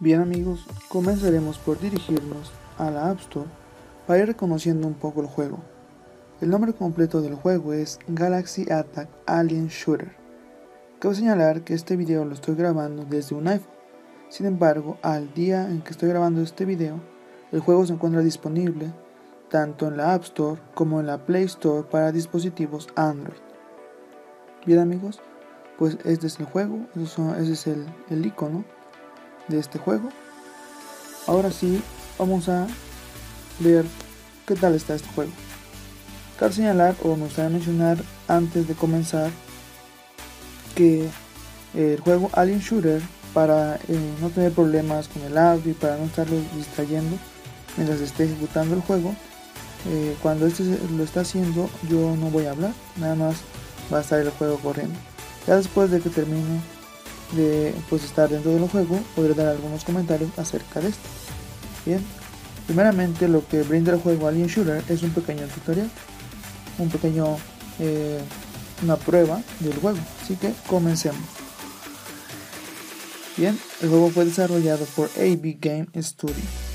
Bien amigos, comenzaremos por dirigirnos a la App Store para ir reconociendo un poco el juego. El nombre completo del juego es Galaxy Attack Alien Shooter. Cabe señalar que este video lo estoy grabando desde un iPhone. Sin embargo, al día en que estoy grabando este video, el juego se encuentra disponible tanto en la App Store como en la Play Store para dispositivos Android. Bien amigos, pues este es el juego, ese es el, el icono de este juego. Ahora sí, vamos a ver qué tal está este juego. Cabe señalar o me gustaría mencionar antes de comenzar que el juego Alien Shooter para eh, no tener problemas con el audio y para no estarlo distrayendo mientras esté ejecutando el juego eh, cuando este lo está haciendo yo no voy a hablar nada más va a estar el juego corriendo ya después de que termine de pues, estar dentro del juego, podré dar algunos comentarios acerca de esto. Bien, primeramente lo que brinda el juego Alien Shooter es un pequeño tutorial, un pequeño, eh, una prueba del juego, así que comencemos. Bien, el juego fue desarrollado por AB Game Studio.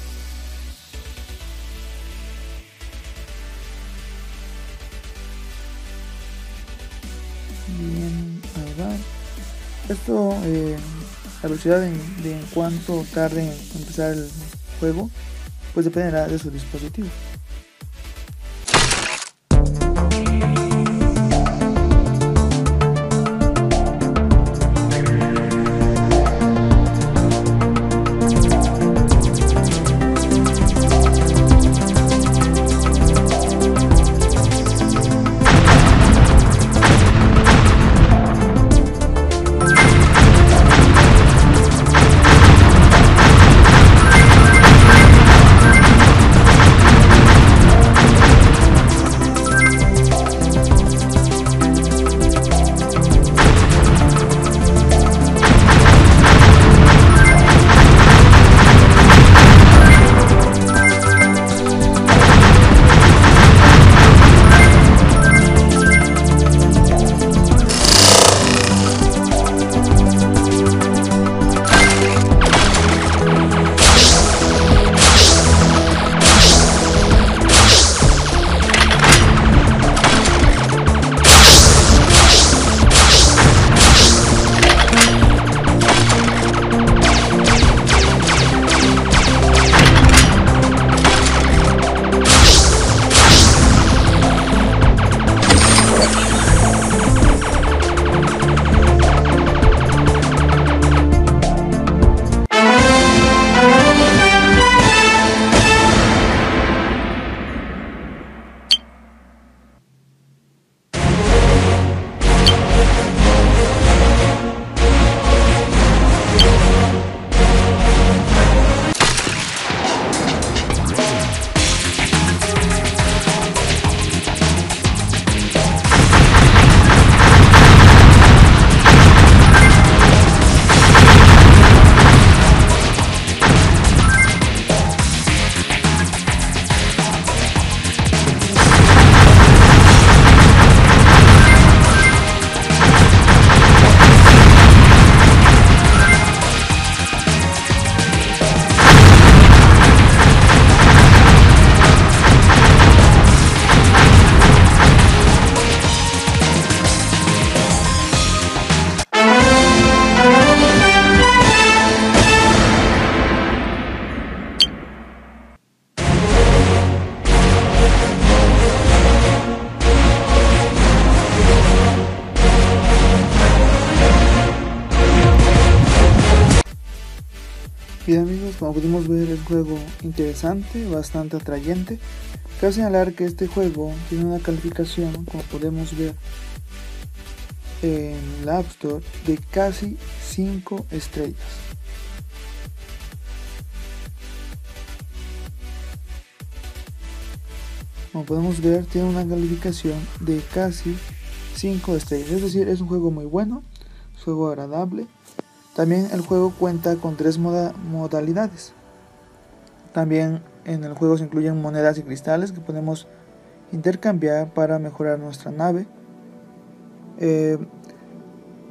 Esto, eh, la velocidad de, en cuanto tarde en empezar el juego, pues dependerá de su dispositivo. Bien amigos, como pudimos ver el juego interesante, bastante atrayente. Cabe señalar que este juego tiene una calificación, como podemos ver en la App Store, de casi 5 estrellas. Como podemos ver, tiene una calificación de casi 5 estrellas. Es decir, es un juego muy bueno, un juego agradable también el juego cuenta con tres moda modalidades. También en el juego se incluyen monedas y cristales que podemos intercambiar para mejorar nuestra nave. Eh,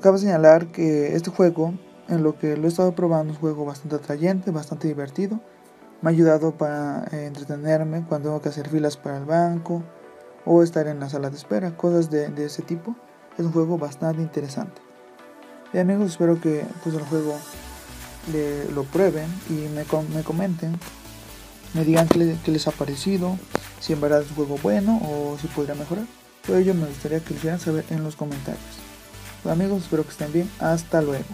cabe señalar que este juego en lo que lo he estado probando es un juego bastante atrayente, bastante divertido. Me ha ayudado para eh, entretenerme cuando tengo que hacer filas para el banco o estar en la sala de espera, cosas de, ese tipo. Es un juego bastante interesante. Y amigos, espero que pues, el juego lo prueben y me, me comenten, me digan qué, les ha parecido, si en verdad es un juego bueno o si podría mejorar. Todo ello me gustaría que lo hicieran saber en los comentarios. amigos, espero que estén bien. Hasta luego.